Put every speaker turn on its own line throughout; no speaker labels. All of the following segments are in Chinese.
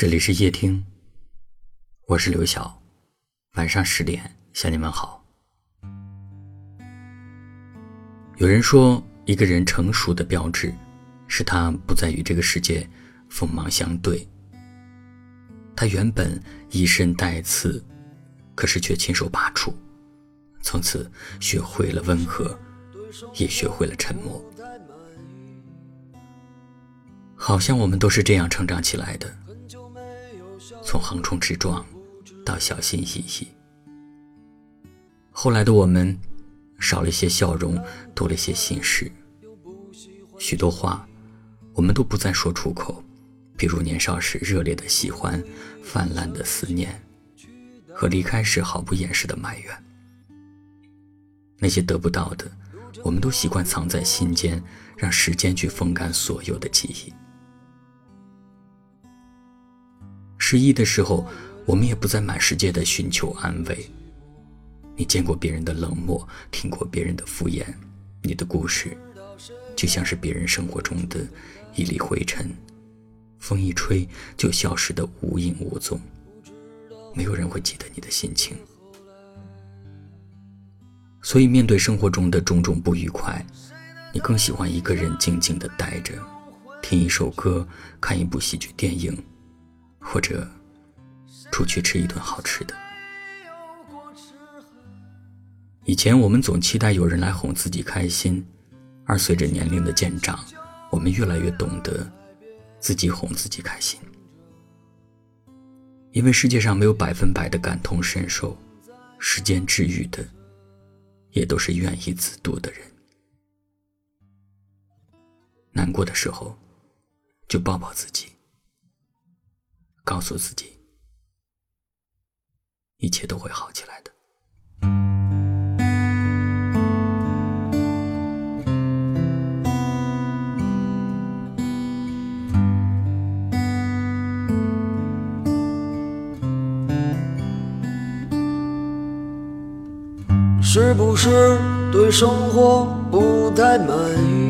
这里是夜听，我是刘晓。晚上十点向你们好。有人说，一个人成熟的标志，是他不再与这个世界锋芒相对。他原本一身带刺，可是却亲手拔出，从此学会了温和，也学会了沉默。好像我们都是这样成长起来的。从横冲直撞到小心翼翼，后来的我们少了一些笑容，多了些心事。许多话我们都不再说出口，比如年少时热烈的喜欢、泛滥的思念，和离开时毫不掩饰的埋怨。那些得不到的，我们都习惯藏在心间，让时间去风干所有的记忆。失意的时候，我们也不再满世界的寻求安慰。你见过别人的冷漠，听过别人的敷衍，你的故事就像是别人生活中的一粒灰尘，风一吹就消失的无影无踪。没有人会记得你的心情。所以，面对生活中的种种不愉快，你更喜欢一个人静静的待着，听一首歌，看一部喜剧电影。或者出去吃一顿好吃的。以前我们总期待有人来哄自己开心，而随着年龄的渐长，我们越来越懂得自己哄自己开心。因为世界上没有百分百的感同身受，时间治愈的也都是愿意自渡的人。难过的时候，就抱抱自己。告诉自己，一切都会好起来的。
是不是对生活不太满意？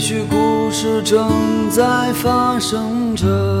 也许故事正在发生着。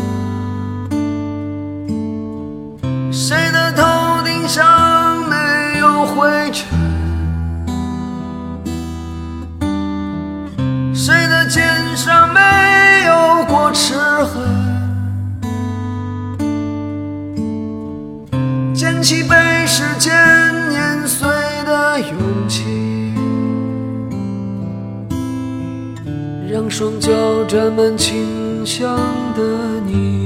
脚沾满清香的你。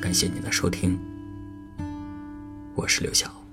感谢您的收听，我是刘晓。